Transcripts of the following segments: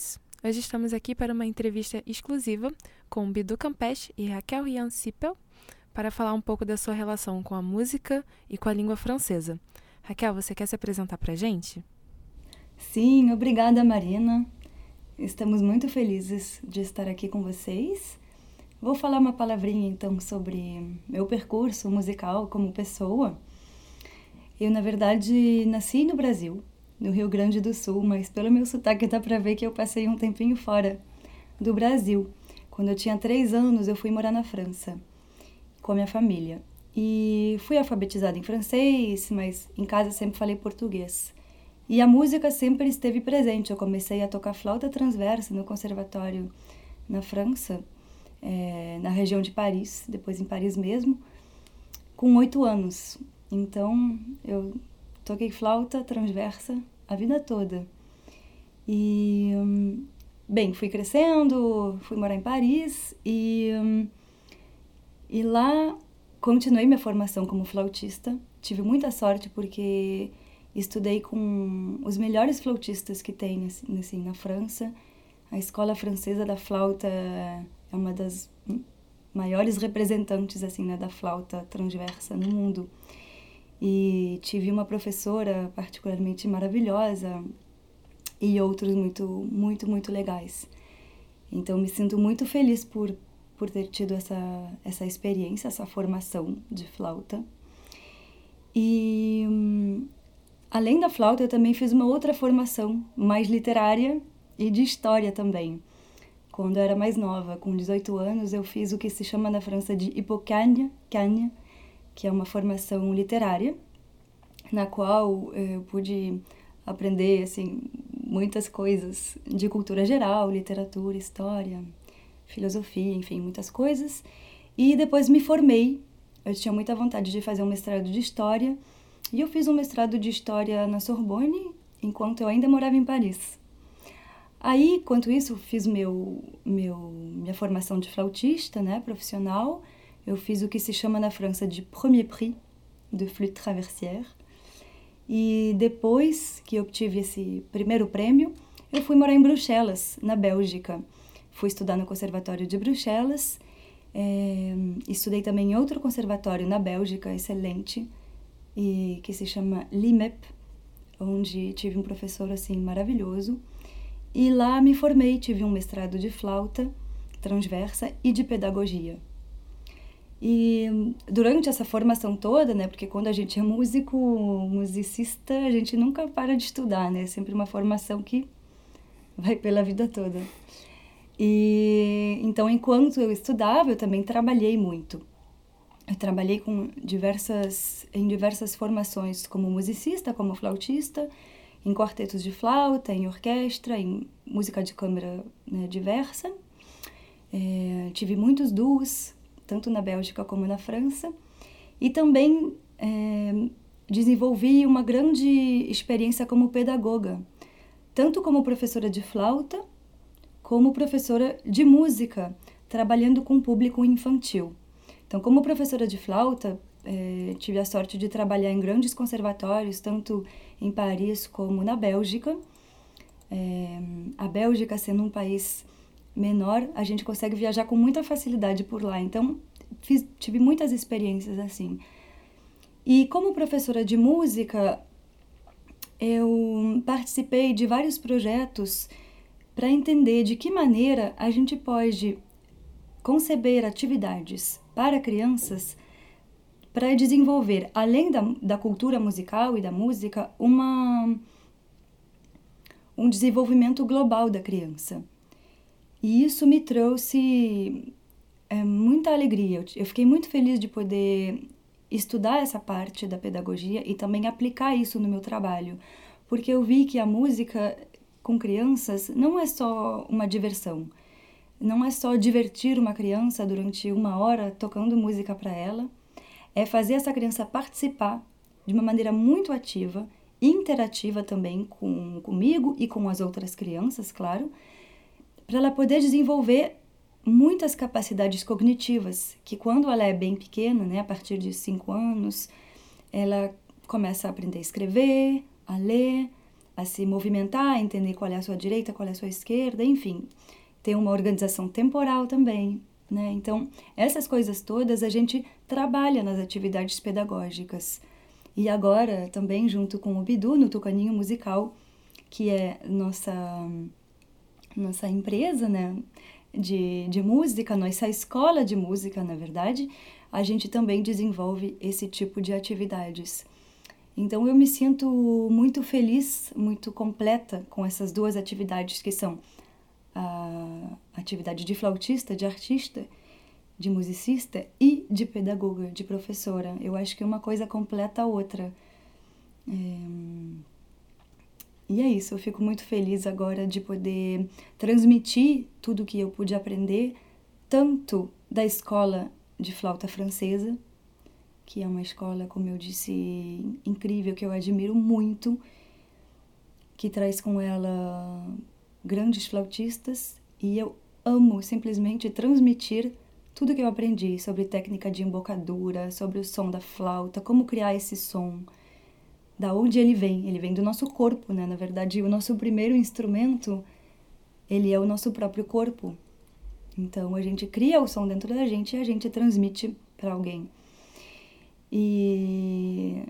Tous! Hoje estamos aqui para uma entrevista exclusiva com Bidu Campeche e Raquel Rian Sipel para falar um pouco da sua relação com a música e com a língua francesa. Raquel, você quer se apresentar para a gente? Sim, obrigada, Marina. Estamos muito felizes de estar aqui com vocês. Vou falar uma palavrinha então sobre meu percurso musical como pessoa. Eu, na verdade, nasci no Brasil, no Rio Grande do Sul, mas pelo meu sotaque dá pra ver que eu passei um tempinho fora do Brasil. Quando eu tinha três anos, eu fui morar na França com a minha família. E fui alfabetizada em francês, mas em casa sempre falei português. E a música sempre esteve presente. Eu comecei a tocar flauta transversa no conservatório na França, eh, na região de Paris, depois em Paris mesmo, com oito anos. Então eu toquei flauta transversa a vida toda. E, hum, bem, fui crescendo, fui morar em Paris e, hum, e lá continuei minha formação como flautista. Tive muita sorte porque estudei com os melhores flautistas que tem assim, na França. A escola francesa da flauta é uma das maiores representantes assim né, da flauta transversa no mundo. E tive uma professora particularmente maravilhosa e outros muito, muito, muito legais. Então me sinto muito feliz por por ter tido essa essa experiência, essa formação de flauta. E hum, além da flauta, eu também fiz uma outra formação mais literária e de história também. Quando eu era mais nova, com 18 anos, eu fiz o que se chama na França de Cânia, que é uma formação literária, na qual eu pude aprender assim muitas coisas de cultura geral, literatura, história, filosofia, enfim, muitas coisas. E depois me formei. Eu tinha muita vontade de fazer um mestrado de história, e eu fiz um mestrado de história na Sorbonne, enquanto eu ainda morava em Paris. Aí, enquanto isso, fiz meu, meu minha formação de flautista, né, profissional. Eu fiz o que se chama na França de Premier Prix de flûte traversière. E depois que obtive esse primeiro prêmio, eu fui morar em Bruxelas, na Bélgica. Fui estudar no Conservatório de Bruxelas. É, estudei também em outro conservatório na Bélgica, excelente, e que se chama LIMEP, onde tive um professor assim maravilhoso. E lá me formei, tive um mestrado de flauta transversa e de pedagogia. E durante essa formação toda, né, porque quando a gente é músico, musicista, a gente nunca para de estudar, né? É sempre uma formação que vai pela vida toda. E então, enquanto eu estudava, eu também trabalhei muito. Eu trabalhei com diversas em diversas formações como musicista, como flautista, em quartetos de flauta, em orquestra, em música de câmara né, diversa. É, tive muitos duos tanto na Bélgica como na França. E também é, desenvolvi uma grande experiência como pedagoga, tanto como professora de flauta, como professora de música, trabalhando com público infantil. Então, como professora de flauta, é, tive a sorte de trabalhar em grandes conservatórios, tanto em Paris como na Bélgica. É, a Bélgica sendo um país menor, a gente consegue viajar com muita facilidade por lá. Então, fiz, tive muitas experiências assim. E como professora de música, eu participei de vários projetos para entender de que maneira a gente pode conceber atividades para crianças para desenvolver, além da, da cultura musical e da música, uma, um desenvolvimento global da criança. E isso me trouxe é, muita alegria. Eu fiquei muito feliz de poder estudar essa parte da pedagogia e também aplicar isso no meu trabalho, porque eu vi que a música com crianças não é só uma diversão. Não é só divertir uma criança durante uma hora tocando música para ela, é fazer essa criança participar de uma maneira muito ativa, interativa também com comigo e com as outras crianças, claro, para ela poder desenvolver muitas capacidades cognitivas, que quando ela é bem pequena, né, a partir de 5 anos, ela começa a aprender a escrever, a ler, a se movimentar, a entender qual é a sua direita, qual é a sua esquerda, enfim. Tem uma organização temporal também, né? Então, essas coisas todas a gente trabalha nas atividades pedagógicas. E agora, também junto com o Bidu, no Tucaninho Musical, que é nossa, nossa empresa, né? De, de música, nossa escola de música, na verdade, a gente também desenvolve esse tipo de atividades. Então eu me sinto muito feliz, muito completa com essas duas atividades que são a atividade de flautista, de artista, de musicista e de pedagoga, de professora. Eu acho que uma coisa completa a outra. É... E é isso, eu fico muito feliz agora de poder transmitir tudo que eu pude aprender, tanto da escola de flauta francesa, que é uma escola, como eu disse, incrível, que eu admiro muito, que traz com ela grandes flautistas e eu amo simplesmente transmitir tudo que eu aprendi sobre técnica de embocadura, sobre o som da flauta, como criar esse som, da onde ele vem. Ele vem do nosso corpo, né? Na verdade, o nosso primeiro instrumento, ele é o nosso próprio corpo. Então a gente cria o som dentro da gente e a gente transmite para alguém. E,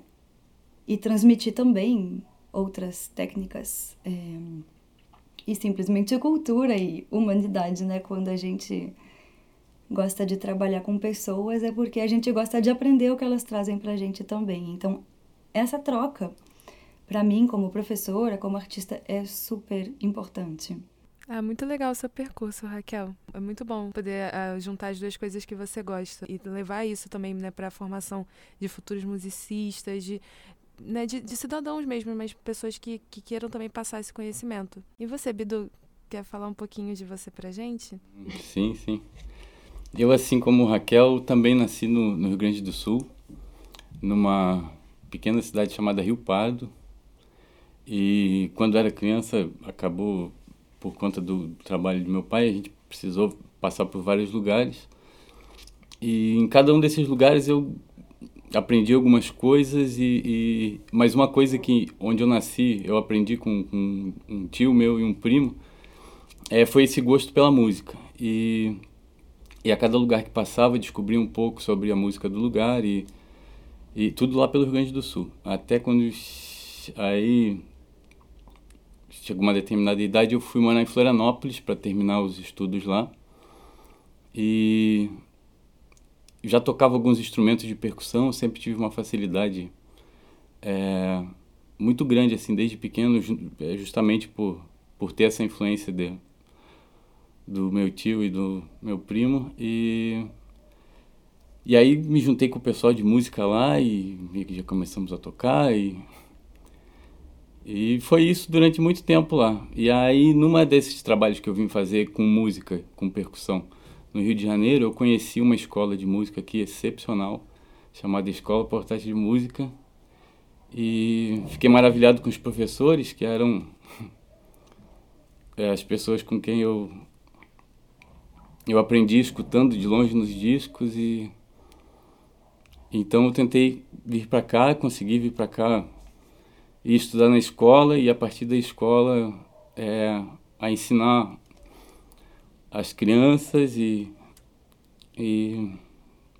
e transmitir também outras técnicas é, e simplesmente cultura e humanidade, né? Quando a gente gosta de trabalhar com pessoas é porque a gente gosta de aprender o que elas trazem para a gente também. Então, essa troca, para mim, como professora, como artista, é super importante. Ah, muito legal o seu percurso, Raquel. É muito bom poder uh, juntar as duas coisas que você gosta e levar isso também né, para a formação de futuros musicistas, de, né, de, de, cidadãos mesmo, mas pessoas que, que queiram também passar esse conhecimento. E você, Bidu, quer falar um pouquinho de você pra gente? Sim, sim. Eu, assim como Raquel, também nasci no, no Rio Grande do Sul, numa pequena cidade chamada Rio Pardo. E quando era criança, acabou por conta do trabalho do meu pai, a gente precisou passar por vários lugares. E em cada um desses lugares eu aprendi algumas coisas e, e mas uma coisa que onde eu nasci eu aprendi com, com um tio meu e um primo é, foi esse gosto pela música e e a cada lugar que passava descobri um pouco sobre a música do lugar e e tudo lá pelo Rio Grande do Sul até quando aí chegou uma determinada idade, eu fui morar em Florianópolis para terminar os estudos lá. E já tocava alguns instrumentos de percussão, sempre tive uma facilidade é, muito grande, assim, desde pequeno, é, justamente por, por ter essa influência de, do meu tio e do meu primo. E, e aí me juntei com o pessoal de música lá e já começamos a tocar e e foi isso durante muito tempo lá. E aí, numa desses trabalhos que eu vim fazer com música, com percussão, no Rio de Janeiro, eu conheci uma escola de música aqui excepcional, chamada Escola Portátil de Música. E fiquei maravilhado com os professores, que eram é, as pessoas com quem eu, eu aprendi escutando de longe nos discos. e Então eu tentei vir para cá, consegui vir para cá e estudar na escola e a partir da escola é, a ensinar as crianças e, e,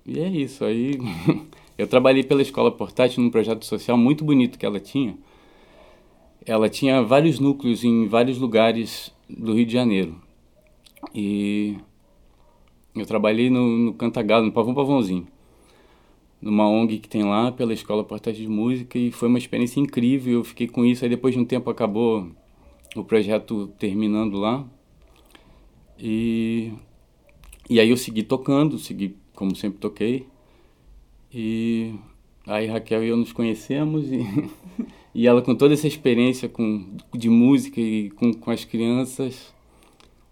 e é isso. Aí eu trabalhei pela escola portátil num projeto social muito bonito que ela tinha. Ela tinha vários núcleos em vários lugares do Rio de Janeiro. E eu trabalhei no, no Cantagalo, no Pavão Pavãozinho numa ONG que tem lá, pela Escola Portátil de Música, e foi uma experiência incrível. Eu fiquei com isso, aí depois de um tempo acabou o projeto terminando lá. E, e aí eu segui tocando, segui como sempre toquei. E aí Raquel e eu nos conhecemos e, e ela com toda essa experiência com, de música e com, com as crianças,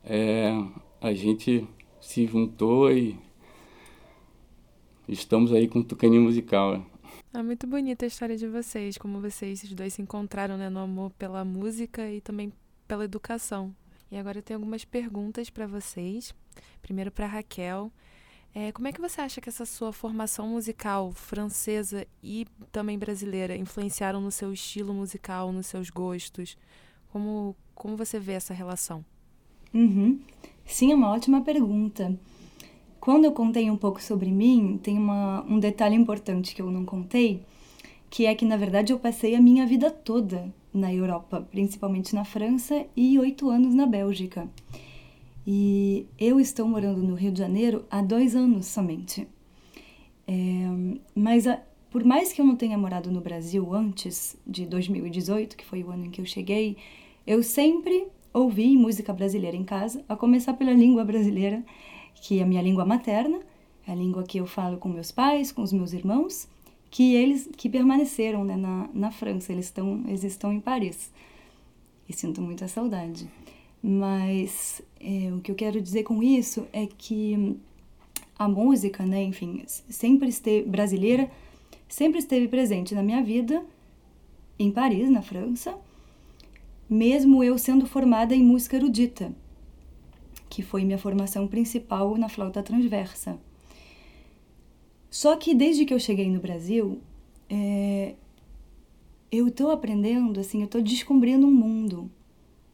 é, a gente se juntou e estamos aí com o Tucaninho Musical. É muito bonita a história de vocês, como vocês os dois se encontraram né, no amor pela música e também pela educação. E agora eu tenho algumas perguntas para vocês. Primeiro para Raquel. É, como é que você acha que essa sua formação musical francesa e também brasileira influenciaram no seu estilo musical, nos seus gostos? Como, como você vê essa relação? Uhum. Sim, é uma ótima pergunta. Quando eu contei um pouco sobre mim, tem uma, um detalhe importante que eu não contei, que é que, na verdade, eu passei a minha vida toda na Europa, principalmente na França e oito anos na Bélgica. E eu estou morando no Rio de Janeiro há dois anos somente. É, mas a, por mais que eu não tenha morado no Brasil antes de 2018, que foi o ano em que eu cheguei, eu sempre ouvi música brasileira em casa, a começar pela língua brasileira, que é a minha língua materna, a língua que eu falo com meus pais, com os meus irmãos, que eles que permaneceram né, na, na França, eles estão, eles estão em Paris. E sinto muita saudade. Mas é, o que eu quero dizer com isso é que a música, né, enfim, sempre esteve brasileira, sempre esteve presente na minha vida em Paris, na França, mesmo eu sendo formada em música erudita, que foi minha formação principal na flauta transversa. Só que desde que eu cheguei no Brasil, é, eu estou aprendendo, assim, eu estou descobrindo um mundo.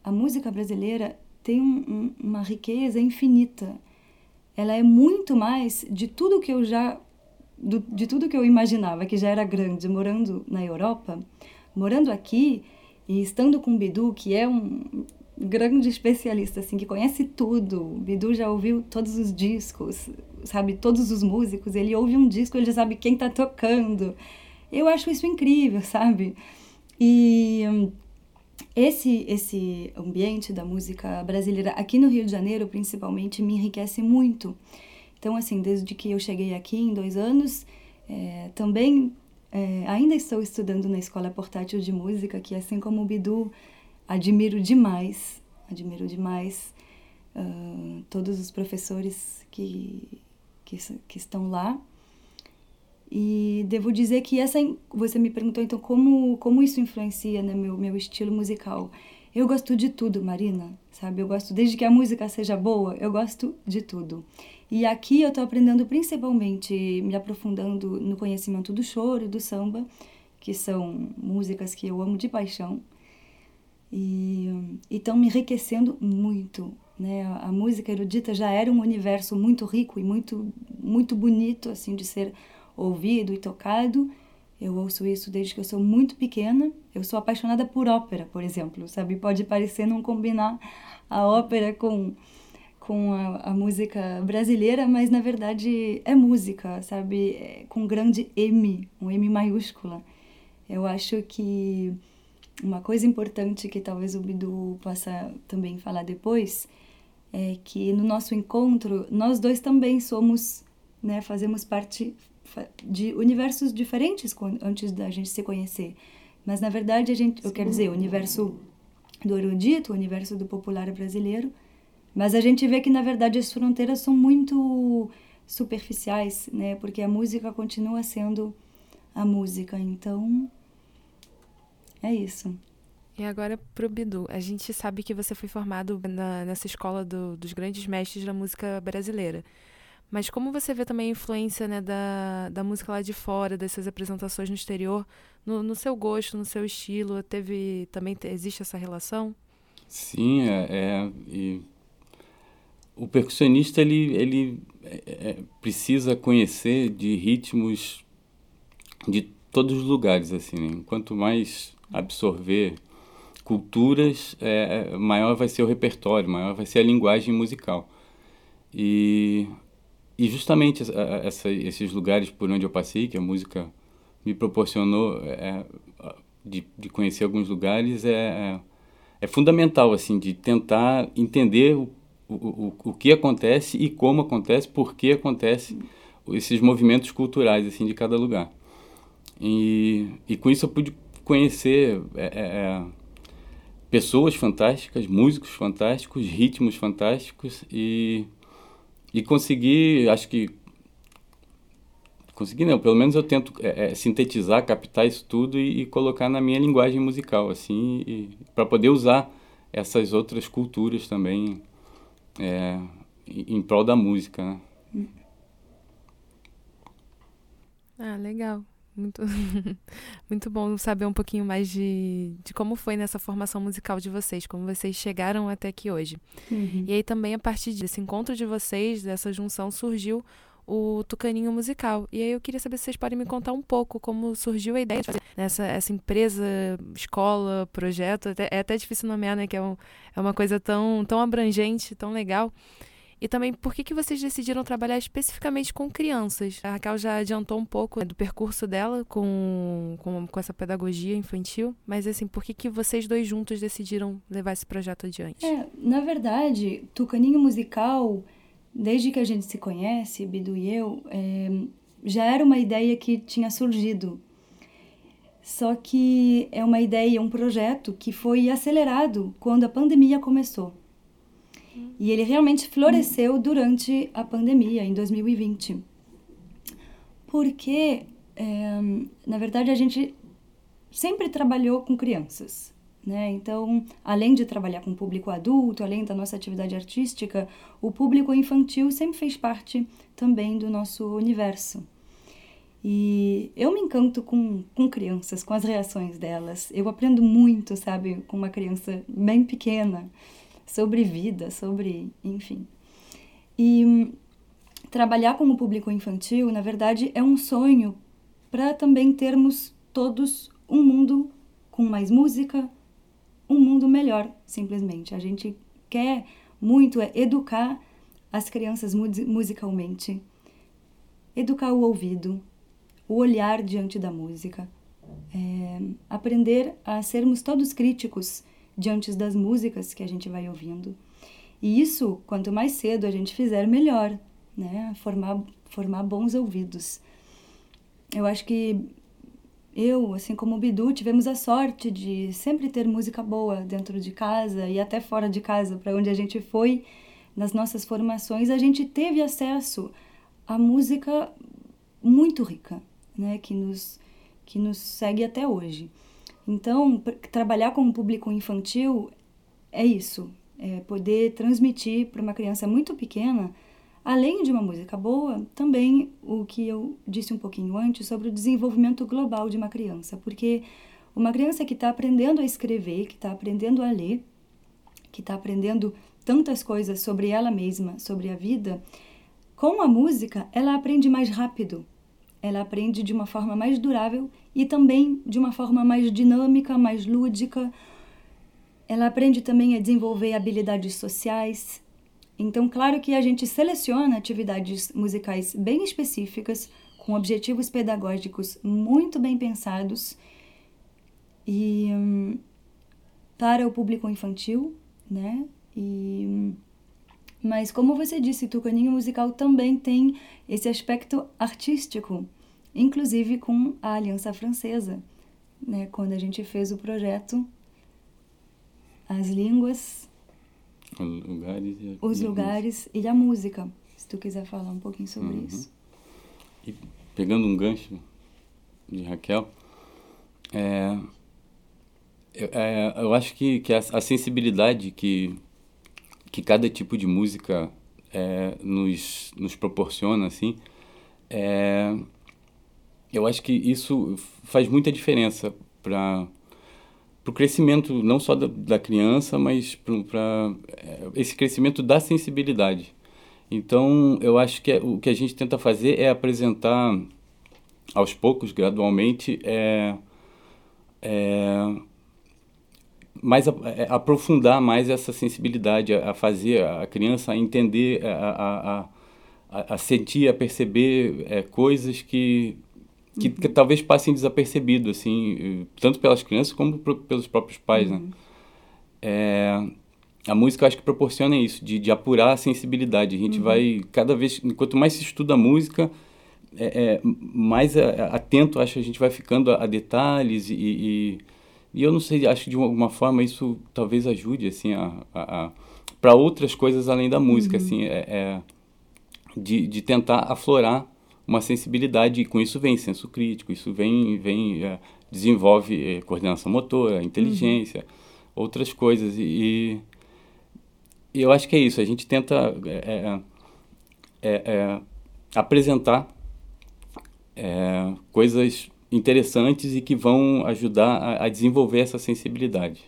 A música brasileira tem um, um, uma riqueza infinita. Ela é muito mais de tudo que eu já, do, de tudo que eu imaginava que já era grande, morando na Europa, morando aqui e estando com o Bidu, que é um grande especialista, assim, que conhece tudo. Bidu já ouviu todos os discos, sabe todos os músicos. Ele ouve um disco, ele já sabe quem está tocando. Eu acho isso incrível, sabe? E esse esse ambiente da música brasileira aqui no Rio de Janeiro, principalmente, me enriquece muito. Então, assim, desde que eu cheguei aqui em dois anos, é, também é, ainda estou estudando na Escola Portátil de Música, que assim como o Bidu, admiro demais, admiro demais uh, todos os professores que, que, que estão lá. E devo dizer que essa você me perguntou então como como isso influencia no né, meu meu estilo musical. Eu gosto de tudo, Marina, sabe? Eu gosto desde que a música seja boa, eu gosto de tudo. E aqui eu estou aprendendo principalmente me aprofundando no conhecimento do choro, do samba, que são músicas que eu amo de paixão e estão me enriquecendo muito. Né? A, música erudita já era um universo muito rico e muito, muito bonito assim de ser ouvido e tocado. Eu ouço isso desde que eu sou muito pequena. Eu sou apaixonada por ópera, por exemplo, sabe? Pode parecer não combinar a ópera com com a, a música brasileira, mas na verdade é música, sabe? É, com grande M, um M maiúscula. Eu acho que uma coisa importante que talvez o Bidu possa também falar depois é que no nosso encontro nós dois também somos, né, fazemos parte de universos diferentes antes da gente se conhecer. Mas na verdade a gente, eu quero dizer, o universo do erudito, o universo do popular brasileiro, mas a gente vê que na verdade as fronteiras são muito superficiais, né? Porque a música continua sendo a música. Então, é isso. E agora pro Bidu. A gente sabe que você foi formado na, nessa escola do, dos grandes mestres da música brasileira. Mas como você vê também a influência né, da, da música lá de fora, dessas apresentações no exterior, no, no seu gosto, no seu estilo? Teve também existe essa relação? Sim, é, é e o percussionista ele, ele é, é, precisa conhecer de ritmos de todos os lugares assim. Né? Quanto mais absorver culturas, é, é, maior vai ser o repertório, maior vai ser a linguagem musical. E, e justamente essa, esses lugares por onde eu passei, que a música me proporcionou é, de, de conhecer alguns lugares, é, é, é fundamental, assim, de tentar entender o, o, o que acontece e como acontece, por que acontece esses movimentos culturais, assim, de cada lugar. E, e com isso eu pude conhecer é, é, é pessoas fantásticas, músicos fantásticos, ritmos fantásticos e, e conseguir, acho que consegui não, pelo menos eu tento é, é, sintetizar, captar isso tudo e, e, colocar na minha linguagem musical, assim, para poder usar essas outras culturas também é, em, em prol da música, né? Ah, legal. Muito, muito bom saber um pouquinho mais de, de como foi nessa formação musical de vocês, como vocês chegaram até aqui hoje. Uhum. E aí também, a partir desse encontro de vocês, dessa junção, surgiu o Tucaninho Musical. E aí eu queria saber se vocês podem me contar um pouco como surgiu a ideia de fazer nessa essa empresa, escola, projeto. é até difícil nomear, né? Que é, um, é uma coisa tão, tão abrangente, tão legal. E também por que, que vocês decidiram trabalhar especificamente com crianças? A Raquel já adiantou um pouco né, do percurso dela com, com, com, essa pedagogia infantil, mas assim, por que, que vocês dois juntos decidiram levar esse projeto adiante? É, na verdade, Tucaninho Musical, desde que a gente se conhece, Bidu e eu, é, já era uma ideia que tinha surgido. Só que é uma ideia, um projeto que foi acelerado quando a pandemia começou. E ele realmente floresceu durante a pandemia, em 2020. Porque, é, na verdade, a gente sempre trabalhou com crianças. Né? Então, além de trabalhar com o público adulto, além da nossa atividade artística, o público infantil sempre fez parte também do nosso universo. E eu me encanto com, com crianças, com as reações delas. Eu aprendo muito, sabe, com uma criança bem pequena sobre vida, sobre, enfim. E trabalhar com o público infantil, na verdade, é um sonho para também termos todos um mundo com mais música, um mundo melhor, simplesmente. A gente quer muito é educar as crianças musicalmente, educar o ouvido, o olhar diante da música, é, aprender a sermos todos críticos diante das músicas que a gente vai ouvindo. E isso, quanto mais cedo a gente fizer, melhor, né? Formar, formar bons ouvidos. Eu acho que eu, assim como o Bidu, tivemos a sorte de sempre ter música boa dentro de casa e até fora de casa, para onde a gente foi nas nossas formações, a gente teve acesso a música muito rica, né, que nos que nos segue até hoje. Então, trabalhar com o público infantil é isso, é poder transmitir para uma criança muito pequena, além de uma música boa, também o que eu disse um pouquinho antes sobre o desenvolvimento global de uma criança, porque uma criança que está aprendendo a escrever, que está aprendendo a ler, que está aprendendo tantas coisas sobre ela mesma, sobre a vida, com a música ela aprende mais rápido, ela aprende de uma forma mais durável e também de uma forma mais dinâmica, mais lúdica. Ela aprende também a desenvolver habilidades sociais. Então, claro que a gente seleciona atividades musicais bem específicas, com objetivos pedagógicos muito bem pensados e hum, para o público infantil, né? E hum, mas como você disse, Tucaninho Musical também tem esse aspecto artístico inclusive com a Aliança Francesa, né, quando a gente fez o projeto As Línguas, os lugares, e a, os lugares e a música. Se tu quiser falar um pouquinho sobre uhum. isso. E pegando um gancho de Raquel, é, eu, é, eu acho que, que a, a, sensibilidade que, que cada tipo de música é, nos, nos proporciona, assim, é, eu acho que isso faz muita diferença para o crescimento não só da, da criança, mas para é, esse crescimento da sensibilidade. Então, eu acho que é, o que a gente tenta fazer é apresentar aos poucos, gradualmente, é, é mais a, é, aprofundar mais essa sensibilidade, a, a, fazer a criança a entender, a, a, a sentir, a perceber é, coisas que que, que, talvez passem desapercebido, assim, tanto pelas crianças como pro, pelos próprios pais, né? uhum. né? É, a música acho que proporciona isso, de, de apurar a sensibilidade. A gente uhum. vai, cada vez, quanto mais se estuda a música, é, é, mais atento, acho a gente vai ficando a, a detalhes e, e, e, eu não sei, acho que de alguma forma isso talvez ajude, assim, a, a, a para outras coisas além da música, uhum. assim, é, é, de, de tentar aflorar uma sensibilidade e com isso vem senso crítico, isso vem, vem é, desenvolve é, coordenação motora, inteligência, uhum. outras coisas e, e, eu acho que é isso, a gente tenta é, é, apresentar é, coisas interessantes e que vão ajudar a, a, desenvolver essa sensibilidade.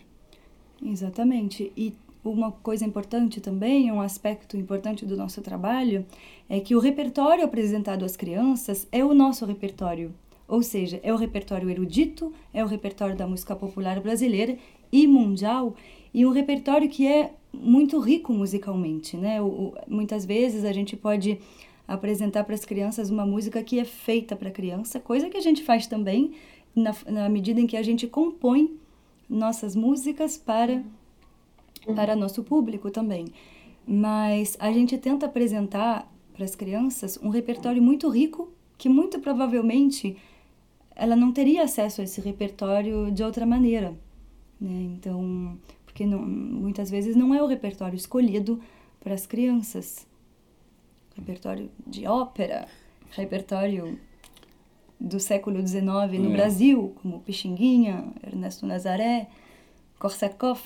Exatamente. E uma coisa importante também, um aspecto importante do nosso trabalho, é que o repertório apresentado às crianças é o nosso repertório. Ou seja, é o repertório erudito, é o repertório da música popular brasileira e mundial, e um repertório que é muito rico musicalmente, né? O, o, muitas vezes a gente pode apresentar para as crianças uma música que é feita para criança, coisa que a gente faz também na, na medida em que a gente compõe nossas músicas para para nosso público também. Mas a gente tenta apresentar para as crianças um repertório muito rico que muito provavelmente ela não teria acesso a esse repertório de outra maneira, né? Então, porque não, muitas vezes não é o repertório escolhido para as crianças repertório de ópera, repertório do século XIX no é. Brasil, como Pixinguinha, Ernesto Nazaré, Korsakov,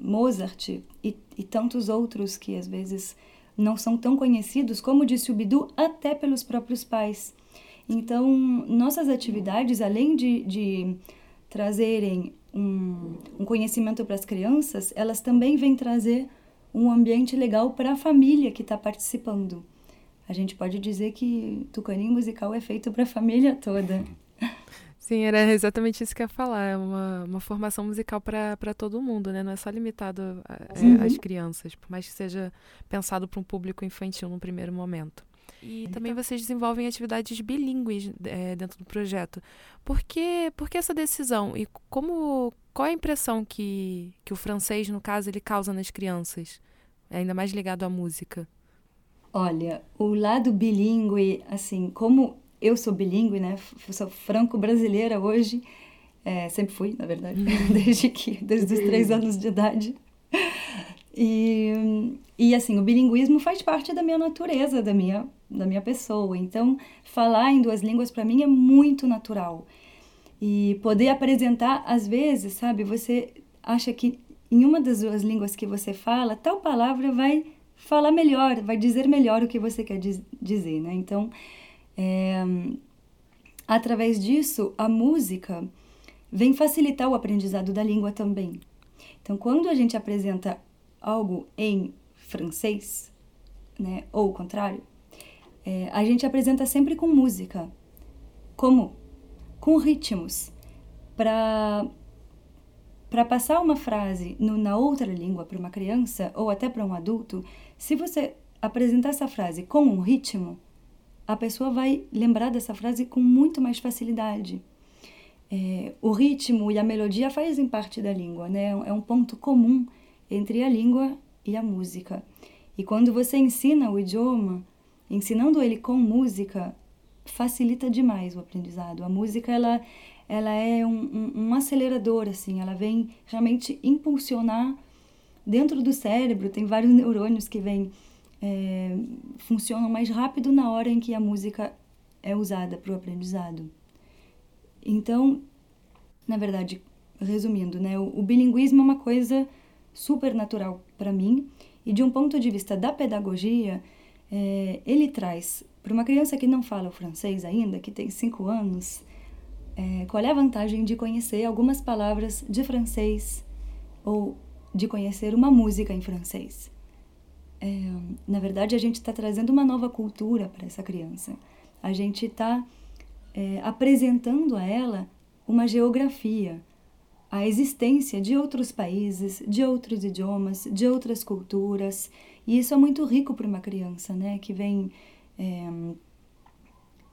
Mozart e, e, tantos outros que às vezes não são tão conhecidos, como disse o Bidu, até pelos próprios pais. Então, nossas atividades, além de, de trazerem um, um conhecimento para as crianças, elas também vêm trazer um ambiente legal para a família que está participando. A gente pode dizer que Tucaninho Musical é feito para a família toda. Sim, era exatamente isso que eu ia falar. É uma, uma formação musical para todo mundo, né? Não é só limitado é, às crianças, por mais que seja pensado para um público infantil no primeiro momento. E também vocês desenvolvem atividades bilíngues é, dentro do projeto. Por que, por que essa decisão? E como qual é a impressão que, que o francês, no caso, ele causa nas crianças? Ainda mais ligado à música. Olha, o lado bilíngue, assim, como eu sou bilíngue, né? Sou franco-brasileira hoje, é, sempre fui, na verdade, desde que, desde os três anos de idade. E, e assim, o bilinguismo faz parte da minha natureza, da minha, da minha pessoa. Então, falar em duas línguas para mim é muito natural. E poder apresentar, às vezes, sabe, você acha que em uma das duas línguas que você fala, tal palavra vai falar melhor, vai dizer melhor o que você quer diz, dizer, né? Então, é, através disso, a música vem facilitar o aprendizado da língua também. Então, quando a gente apresenta algo em francês, né, ou o contrário, é, a gente apresenta sempre com música. Como? Com ritmos. Para para passar uma frase no, na outra língua para uma criança ou até para um adulto, se você apresentar essa frase com um ritmo, a pessoa vai lembrar dessa frase com muito mais facilidade. É, o ritmo e a melodia fazem parte da língua, né? É um ponto comum entre a língua e a música. E quando você ensina o idioma, ensinando ele com música, facilita demais o aprendizado. A música ela ela é um, um, um acelerador assim, ela vem realmente impulsionar dentro do cérebro tem vários neurônios que vêm é, funcionam mais rápido na hora em que a música é usada para o aprendizado. Então, na verdade, resumindo, né, o, o bilinguismo é uma coisa super natural para mim e de um ponto de vista da pedagogia, é, ele traz para uma criança que não fala o francês ainda, que tem cinco anos, é, qual é a vantagem de conhecer algumas palavras de francês ou de conhecer uma música em francês? É, na verdade, a gente está trazendo uma nova cultura para essa criança. A gente está é, apresentando a ela uma geografia, a existência de outros países, de outros idiomas, de outras culturas. E isso é muito rico para uma criança, né? Que vem, é,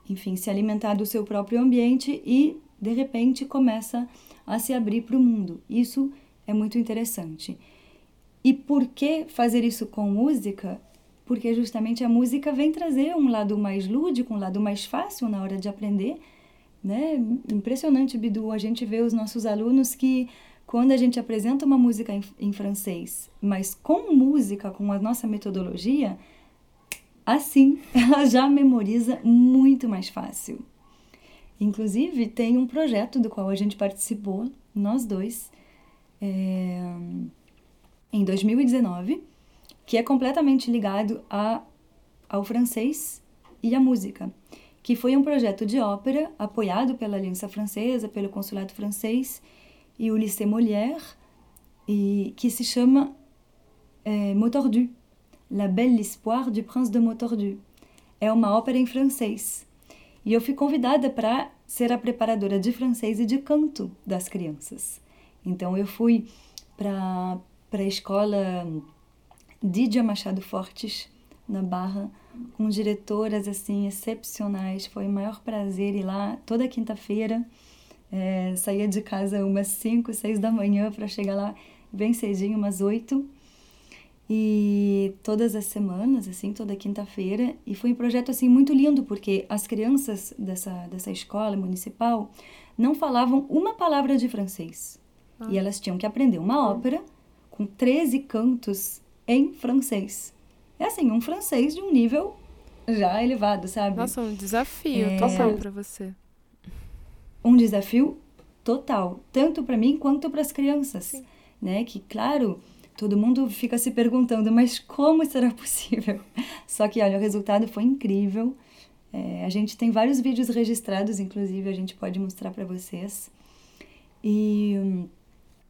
enfim, se alimentar do seu próprio ambiente e, de repente, começa a se abrir para o mundo. Isso é muito interessante. E por que fazer isso com música? porque justamente a música vem trazer um lado mais lúdico, um lado mais fácil na hora de aprender, né? Impressionante, Bidu, a gente vê os nossos alunos que quando a gente apresenta uma música em, em francês, mas com música, com a nossa metodologia, assim ela já memoriza muito mais fácil. Inclusive, tem um projeto do qual a gente participou, nós dois, é, em 2019, que é completamente ligado a, ao francês e à música, que foi um projeto de ópera apoiado pela Aliança Francesa, pelo Consulado Francês e o Lycée Molière, e que se chama é, Motordu, La Belle Histoire du Prince de Motordu. É uma ópera em francês. E eu fui convidada para ser a preparadora de francês e de canto das crianças. Então eu fui para a escola Didia Machado Fortes, na Barra, com diretoras assim excepcionais. Foi o maior prazer ir lá toda quinta-feira. É, saía de casa umas 5, 6 da manhã para chegar lá bem cedinho, umas 8. E todas as semanas, assim, toda quinta-feira. E foi um projeto assim muito lindo, porque as crianças dessa, dessa escola municipal não falavam uma palavra de francês. Ah. E elas tinham que aprender uma ópera com 13 cantos em francês. É assim, um francês de um nível já elevado, sabe? Nossa, um desafio é... total para você. Um desafio total, tanto para mim quanto para as crianças, Sim. né? Que claro, todo mundo fica se perguntando, mas como será possível? Só que olha, o resultado foi incrível. É, a gente tem vários vídeos registrados, inclusive a gente pode mostrar para vocês. E hum,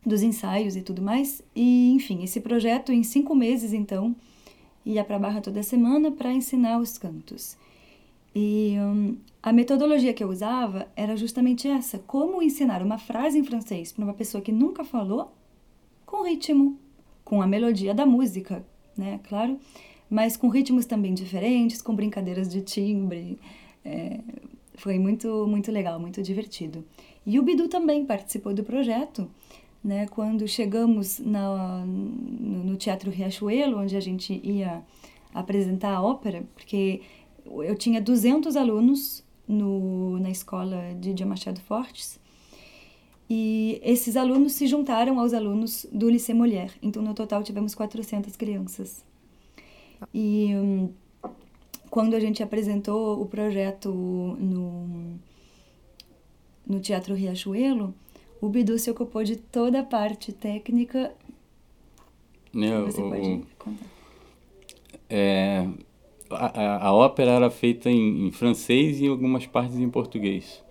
dos ensaios e tudo mais. E, enfim, esse projeto em cinco meses, então, ia para a Barra toda semana para ensinar os cantos. E um, a metodologia que eu usava era justamente essa: como ensinar uma frase em francês para uma pessoa que nunca falou, com ritmo, com a melodia da música, né? Claro, mas com ritmos também diferentes, com brincadeiras de timbre. É, foi muito, muito legal, muito divertido. E o Bidu também participou do projeto né? Quando chegamos na, no, no Teatro Riachuelo, onde a gente ia apresentar a ópera, porque eu tinha 200 alunos no, na escola de Dia Machado Fortes, e esses alunos se juntaram aos alunos do Lycée Molière. Então, no total, tivemos 400 crianças. E um, quando a gente apresentou o projeto no, no Teatro Riachuelo, o Bidu se ocupou de toda a parte técnica. Né, Você o, pode contar. É, a, a, ópera era feita em, em, francês e em algumas partes em português.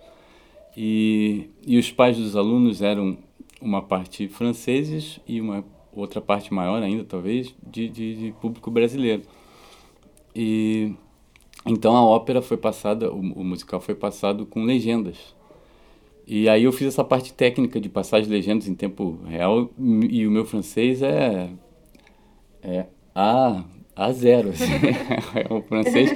E, e os pais dos alunos eram uma parte franceses e uma outra parte maior ainda, talvez, de, de, de público brasileiro. E então a ópera foi passada, o, o musical foi passado com legendas. E aí eu fiz essa parte técnica de passar as legendas em tempo real e o meu francês é é A, a zero, assim. é o francês...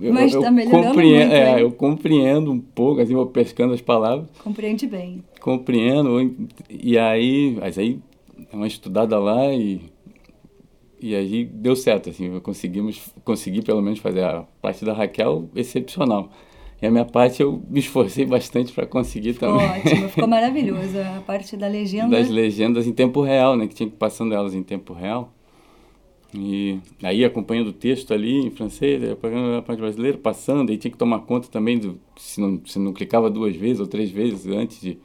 Eu, Mas está melhorando compreendo, muito, é, eu compreendo um pouco, assim, vou pescando as palavras. Compreende bem. Compreendo, e aí, mas aí é uma estudada lá e e aí deu certo, assim, conseguimos, consegui pelo menos fazer a parte da Raquel excepcional. E a minha parte eu me esforcei bastante para conseguir ficou também. Ótimo, ficou maravilhoso. A parte da legenda. Das legendas em tempo real, né? Que tinha que ir passando elas em tempo real. E aí acompanhando o texto ali em francês, a parte brasileira, passando, e tinha que tomar conta também do se não, se não clicava duas vezes ou três vezes antes de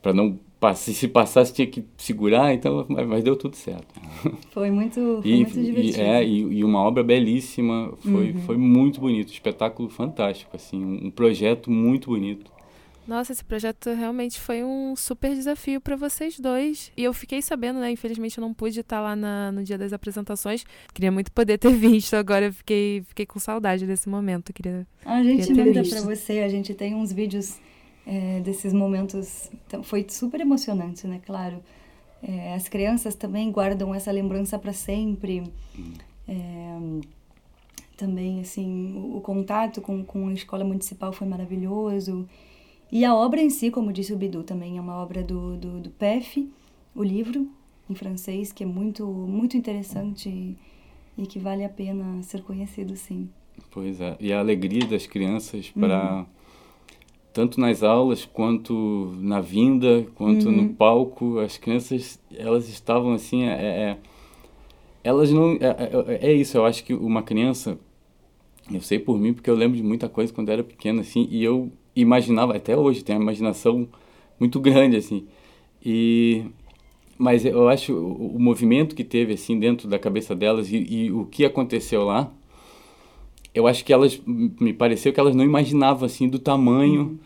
para não se, se passasse tinha que segurar, então, mas, mas deu tudo certo. Foi muito, foi e, muito divertido. E, é, e, e, uma obra belíssima, foi, uhum. foi muito bonito, espetáculo fantástico, assim, um, um projeto muito bonito. Nossa, esse projeto realmente foi um super desafio para vocês dois. E eu fiquei sabendo, né? Infelizmente eu não pude estar lá na, no dia das apresentações. Queria muito poder ter visto. Agora eu fiquei, fiquei com saudade desse momento. Queria, a gente manda para você. A gente tem uns vídeos é, desses momentos. Então, foi super emocionante, né? Claro. É, as crianças também guardam essa lembrança para sempre. É, também, assim, o, o, contato com, com a escola municipal foi maravilhoso. E a obra em si, como disse o Bidu, também é uma obra do, do, do PEF, o livro, em francês, que é muito, muito interessante. e que vale a pena ser conhecido, sim. Pois é, e a alegria das crianças para... Uhum. Tanto nas aulas, quanto na vinda, quanto uhum. no palco, as crianças, elas estavam assim, é, é elas não... É, é, é, isso, eu acho que uma criança... Eu sei por mim, porque eu lembro de muita coisa quando era pequena, assim, e eu imaginava, até hoje, tenho uma imaginação muito grande, assim. E mas eu acho o, o, movimento que teve assim dentro da cabeça delas e, e, o que aconteceu lá eu acho que elas me pareceu que elas não imaginavam assim do tamanho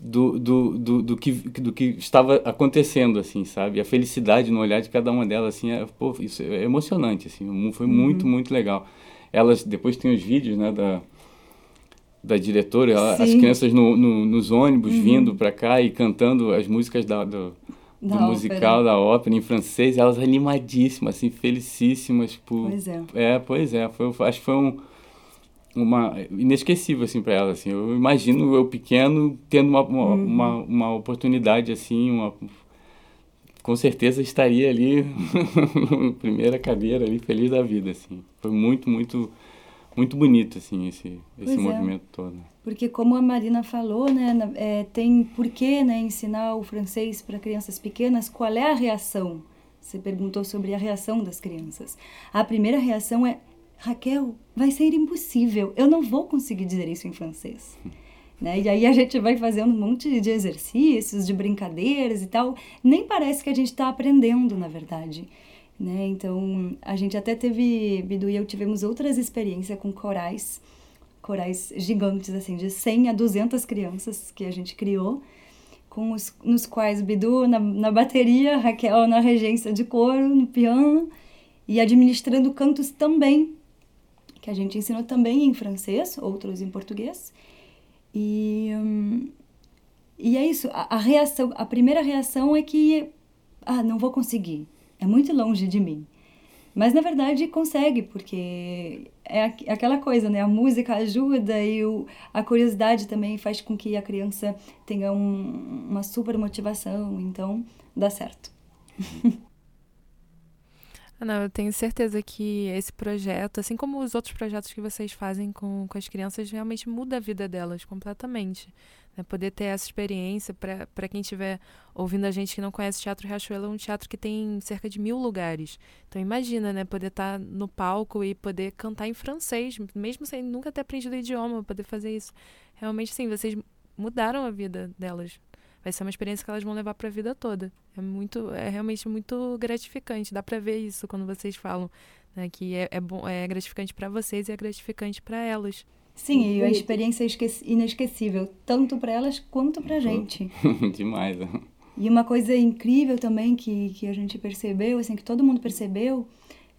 do, do, do, do, que, do que estava acontecendo assim sabe a felicidade no olhar de cada uma delas assim é, pô, isso é emocionante assim foi muito uhum. muito legal elas depois tem os vídeos né da da diretora, Sim. as crianças no, no, nos ônibus uhum. vindo para cá e cantando as músicas da, do, da do musical da ópera em francês, elas animadíssimas, assim, felicíssimas por. Pois é. É, pois é. Foi, acho que foi um, uma inesquecível assim para elas assim. Eu imagino eu pequeno tendo uma, uma, uhum. uma, uma, oportunidade assim, uma com certeza estaria ali primeira cadeira ali feliz da vida assim. Foi muito muito muito bonito assim esse esse pois é. movimento todo. Porque como a Marina falou, né, é, tem por que né, ensinar o francês para crianças pequenas? Qual é a reação? Você perguntou sobre a reação das crianças. A primeira reação é Raquel, vai ser impossível. Eu não vou conseguir dizer isso em francês. Né? E aí a gente vai fazendo um monte de exercícios, de brincadeiras e tal. Nem parece que a gente está aprendendo, na verdade né? Então, a gente até teve, Bidu e eu tivemos outras experiências com corais, corais gigantes, assim, de 100 a 200 crianças que a gente criou, com os, nos quais Bidu na, na bateria, Raquel na regência de coro, no piano, e administrando cantos também, que a gente ensinou também em francês, outros em português. E, hum, e é isso, a, a reação, a primeira reação é que, ah, não vou conseguir, é muito longe de mim. Mas na verdade consegue, porque é aquela coisa, né? A música ajuda e o, a curiosidade também faz com que a criança tenha um, uma super motivação, então dá certo. Não, eu tenho certeza que esse projeto, assim como os outros projetos que vocês fazem com, com as crianças, realmente muda a vida delas completamente. Né? Poder ter essa experiência, para quem estiver ouvindo a gente que não conhece o Teatro Riachuelo, é um teatro que tem cerca de mil lugares. Então imagina, né? Poder estar tá no palco e poder cantar em francês, mesmo sem nunca ter aprendido o idioma, poder fazer isso. Realmente, sim, vocês mudaram a vida delas vai ser uma experiência que elas vão levar para a vida toda. É muito, é realmente muito gratificante. Dá para ver isso quando vocês falam né, que é, é bom, é gratificante para vocês e é gratificante para elas. Sim, e a experiência é inesquecível, tanto para elas quanto para a gente. Demais. Né? E uma coisa incrível também que, que a gente percebeu, assim, que todo mundo percebeu,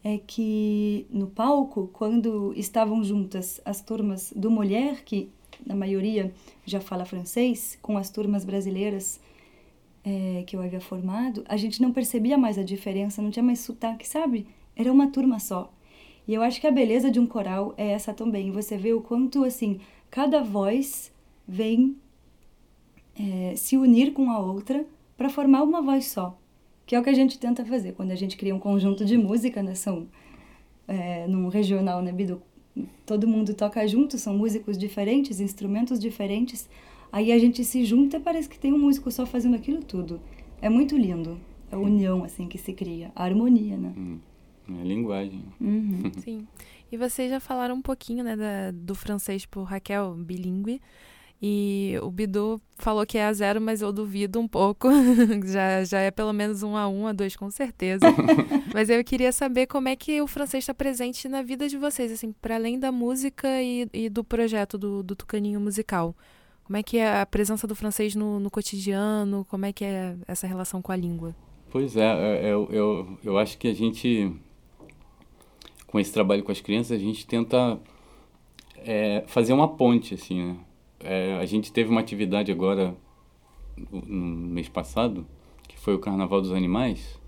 é que no palco, quando estavam juntas as turmas do Mulher, que na maioria já fala francês, com as turmas brasileiras é, que eu havia formado, a gente não percebia mais a diferença, não tinha mais sotaque, sabe? Era uma turma só. E eu acho que a beleza de um coral é essa também. Você vê o quanto, assim, cada voz vem é, se unir com a outra para formar uma voz só. Que é o que a gente tenta fazer quando a gente cria um conjunto de música, né? São, é, num regional, né, Bidu? Todo mundo toca junto, são músicos diferentes, instrumentos diferentes. Aí a gente se junta e parece que tem um músico só fazendo aquilo tudo. É muito lindo. É a união assim que se cria, a harmonia, né? Hum, é a linguagem. Uhum. Sim. E vocês já falaram um pouquinho, né, da, do francês por Raquel, bilíngue. E o Bidu falou que é a zero, mas eu duvido um pouco. já, já é pelo menos um a um, a dois, com certeza. mas eu queria saber como é que o francês está presente na vida de vocês, assim, para além da música e, e do projeto do, do Tucaninho Musical. Como é que é a presença do francês no, no cotidiano? Como é que é essa relação com a língua? Pois é, é eu, eu, eu acho que a gente, com esse trabalho com as crianças, a gente tenta é, fazer uma ponte, assim, né? É, a gente teve uma atividade agora no mês passado, que foi o Carnaval dos Animais,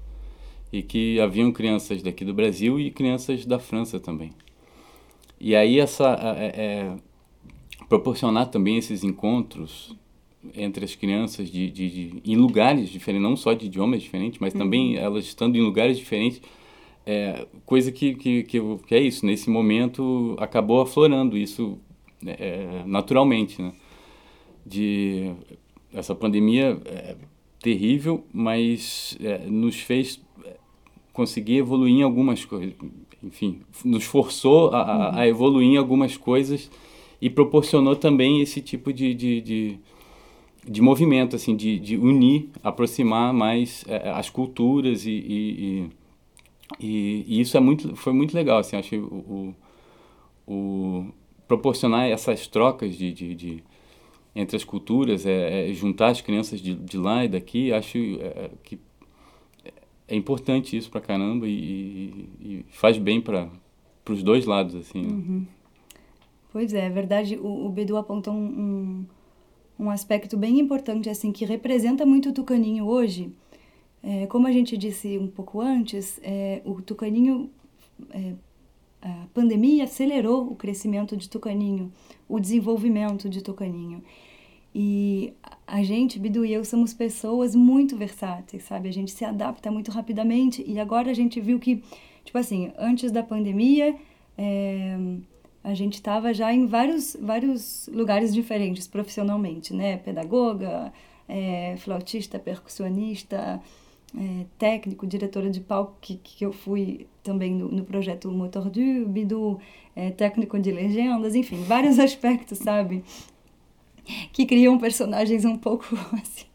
e que haviam crianças daqui do Brasil e crianças da França também. E aí essa é, é, proporcionar também esses encontros entre as crianças de, de, de, em lugares diferentes, não só de idiomas diferentes, mas uhum. também elas estando em lugares diferentes, é, coisa que, que, que, que, é isso, nesse momento acabou aflorando isso é, naturalmente, né? De essa pandemia é, terrível, mas é, nos fez é, conseguir evoluir em algumas coisas, enfim, nos forçou a, a, evoluir em algumas coisas e proporcionou também esse tipo de, de, de, de movimento, assim, de, de unir, aproximar mais é, as culturas e, e, e, e, isso é muito, foi muito legal, assim, acho o, o, o proporcionar essas trocas de, de, de entre as culturas, é, é, juntar as crianças de, de lá e daqui, acho é, que é importante isso pra caramba e, e faz bem para os dois lados, assim. Né? Uhum. Pois é, é verdade. O, o Bedu apontou um, um, um, aspecto bem importante, assim, que representa muito o tucaninho hoje. É, como a gente disse um pouco antes, é, o tucaninho, é, a pandemia acelerou o crescimento de tucaninho, o desenvolvimento de tucaninho. E a gente, Bidu e eu, somos pessoas muito versáteis, sabe? A gente se adapta muito rapidamente. E agora a gente viu que, tipo assim, antes da pandemia, é, a gente estava já em vários, vários lugares diferentes profissionalmente, né? Pedagoga, é, flautista, percussionista, é, técnico, diretora de palco, que, que eu fui também no, no projeto Motor du, Bidu, é, técnico de legendas, enfim, vários aspectos, sabe? que criam personagens um pouco assim,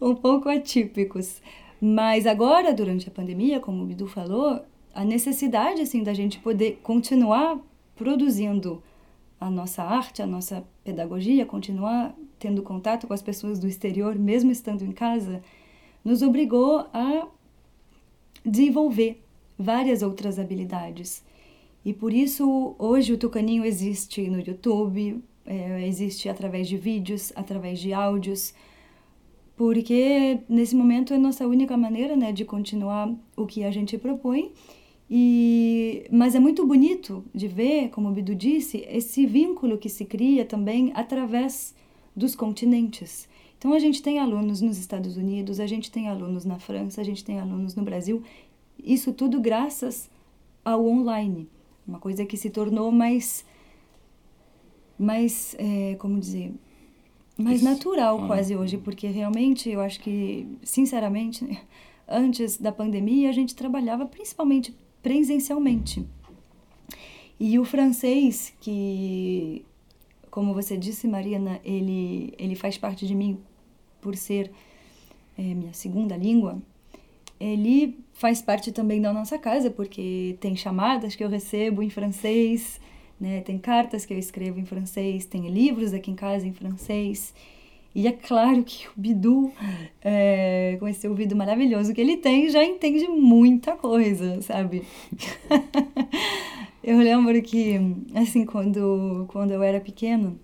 um pouco atípicos. Mas agora, durante a pandemia, como o Bidu falou, a necessidade assim da gente poder continuar produzindo a nossa arte, a nossa pedagogia, continuar tendo contato com as pessoas do exterior, mesmo estando em casa, nos obrigou a desenvolver várias outras habilidades. E por isso hoje o Tucaninho existe no YouTube, é, existe através de vídeos, através de áudios, porque nesse momento é nossa única maneira né, de continuar o que a gente propõe. E, mas é muito bonito de ver, como o Bidu disse, esse vínculo que se cria também através dos continentes. Então a gente tem alunos nos Estados Unidos, a gente tem alunos na França, a gente tem alunos no Brasil. Isso tudo graças ao online, uma coisa que se tornou mais mais, é, como dizer, mais Isso. natural ah. quase hoje, porque realmente eu acho que, sinceramente, antes da pandemia a gente trabalhava principalmente presencialmente. E o francês, que, como você disse, Mariana, ele, ele faz parte de mim por ser é, minha segunda língua, ele faz parte também da nossa casa, porque tem chamadas que eu recebo em francês, né? Tem cartas que eu escrevo em francês, tem livros aqui em casa em francês. E é claro que o Bidu, é, com esse ouvido maravilhoso que ele tem, já entende muita coisa, sabe? eu lembro que, assim, quando, quando eu era pequeno,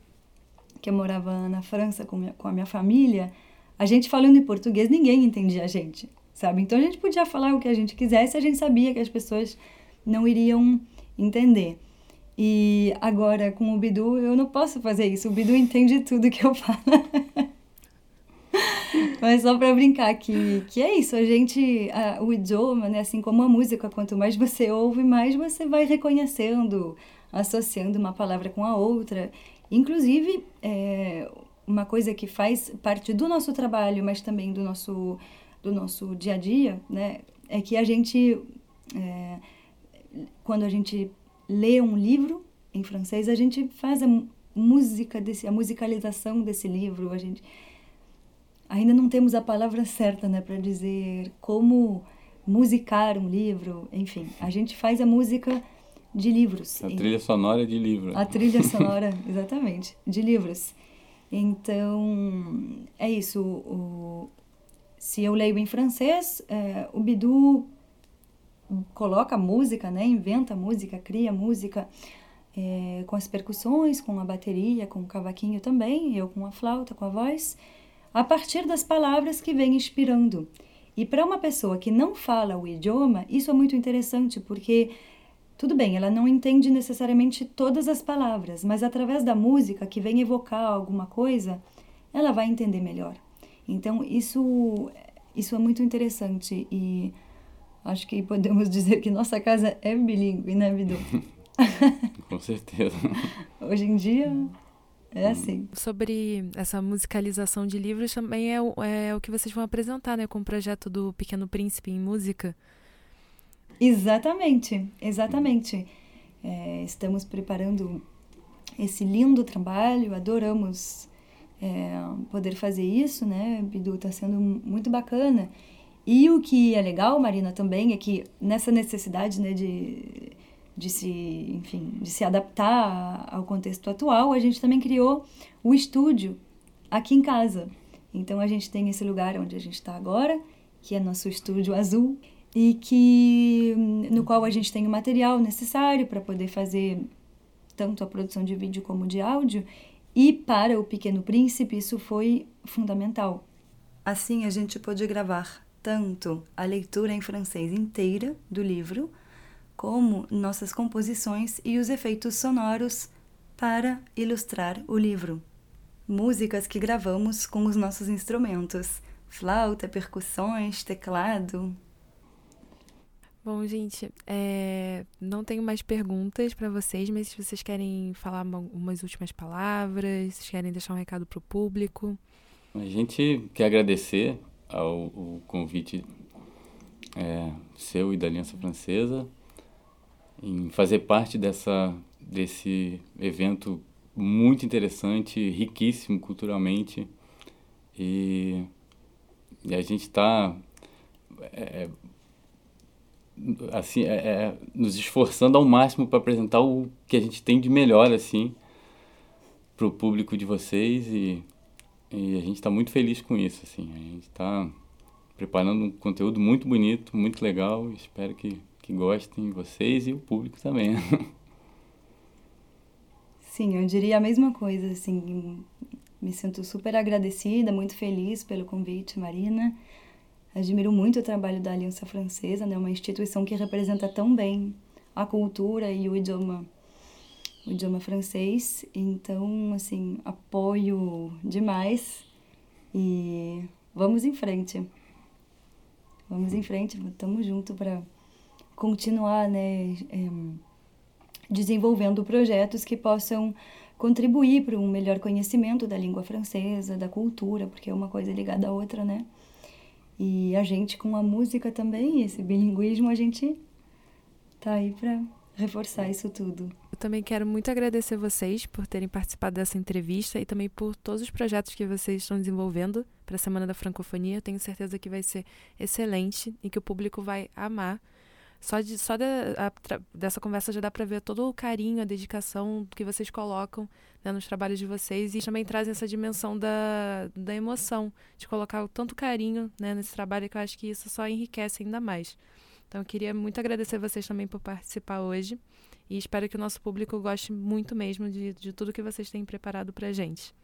que eu morava na França com, minha, com a minha família, a gente falando em português, ninguém entendia a gente, sabe? Então a gente podia falar o que a gente quisesse, a gente sabia que as pessoas não iriam entender. E agora com o Bidu eu não posso fazer isso. O Bidu entende tudo que eu falo. Mas só para brincar que, que é isso, a gente, a, o idioma, né, assim como a música, quanto mais você ouve, mais você vai reconhecendo, associando uma palavra com a outra. Inclusive, é, uma coisa que faz parte do nosso trabalho, mas também do nosso, do nosso dia a dia, né, é que a gente, é, quando a gente lê um livro em francês, a gente faz a música desse, a musicalização desse livro. A gente ainda não temos a palavra certa, né, para dizer como musicar um livro. Enfim, a gente faz a música de livros. A trilha sonora de livro. A trilha sonora, exatamente, de livros. Então, é isso. O, se eu leio em francês, é, o Bidu coloca música, né? Inventa música, cria música é, com as percussões, com a bateria, com o cavaquinho também, eu com a flauta, com a voz, a partir das palavras que vem inspirando. E para uma pessoa que não fala o idioma, isso é muito interessante, porque tudo bem, ela não entende necessariamente todas as palavras, mas através da música que vem evocar alguma coisa, ela vai entender melhor. Então, isso, isso é muito interessante e Acho que podemos dizer que nossa casa é bilíngue, né, Bidu? Com certeza. Hoje em dia é assim. Sobre essa musicalização de livros também é o, é o que vocês vão apresentar, né, com o projeto do Pequeno Príncipe em música. Exatamente, exatamente. É, estamos preparando esse lindo trabalho, adoramos é, poder fazer isso, né? Bidu está sendo muito bacana. E o que é legal, Marina, também é que nessa necessidade né, de, de, se, enfim, de se adaptar ao contexto atual, a gente também criou o estúdio aqui em casa. Então a gente tem esse lugar onde a gente está agora, que é nosso estúdio azul, e que no qual a gente tem o material necessário para poder fazer tanto a produção de vídeo como de áudio. E para o Pequeno Príncipe isso foi fundamental. Assim a gente pôde gravar tanto a leitura em francês inteira do livro, como nossas composições e os efeitos sonoros para ilustrar o livro. Músicas que gravamos com os nossos instrumentos: flauta, percussões, teclado, Bom, gente, é... não tenho mais perguntas para vocês, mas se vocês querem falar umas últimas palavras, se querem deixar um recado para o público. A gente quer agradecer ao, convite é, seu e da Aliança Francesa em fazer parte dessa, desse evento muito interessante, riquíssimo culturalmente. E, e a gente está é, assim, é, é, nos esforçando ao máximo para apresentar o que a gente tem de melhor, assim, para o público de vocês e, e a gente está muito feliz com isso, assim. A gente está preparando um conteúdo muito bonito, muito legal. Espero que, que gostem vocês e o público também. Sim, eu diria a mesma coisa, assim. Me sinto super agradecida, muito feliz pelo convite, Marina. Admiro muito o trabalho da Aliança Francesa, né? Uma instituição que representa tão bem a cultura e o idioma o idioma francês. Então, assim, apoio demais e vamos em frente. Vamos em frente, estamos juntos para continuar, né, é, desenvolvendo projetos que possam contribuir para um melhor conhecimento da língua francesa, da cultura, porque é uma coisa ligada à outra, né? E a gente com a música também, esse bilinguismo, a gente tá aí para reforçar isso tudo. Eu também quero muito agradecer vocês por terem participado dessa entrevista e também por todos os projetos que vocês estão desenvolvendo para a Semana da Francofonia. Eu tenho certeza que vai ser excelente e que o público vai amar. Só, de, só de, a, dessa conversa já dá para ver todo o carinho, a dedicação que vocês colocam né, nos trabalhos de vocês e também trazem essa dimensão da, da emoção, de colocar tanto carinho né, nesse trabalho que eu acho que isso só enriquece ainda mais. Então eu queria muito agradecer vocês também por participar hoje e espero que o nosso público goste muito mesmo de, de tudo que vocês têm preparado para gente.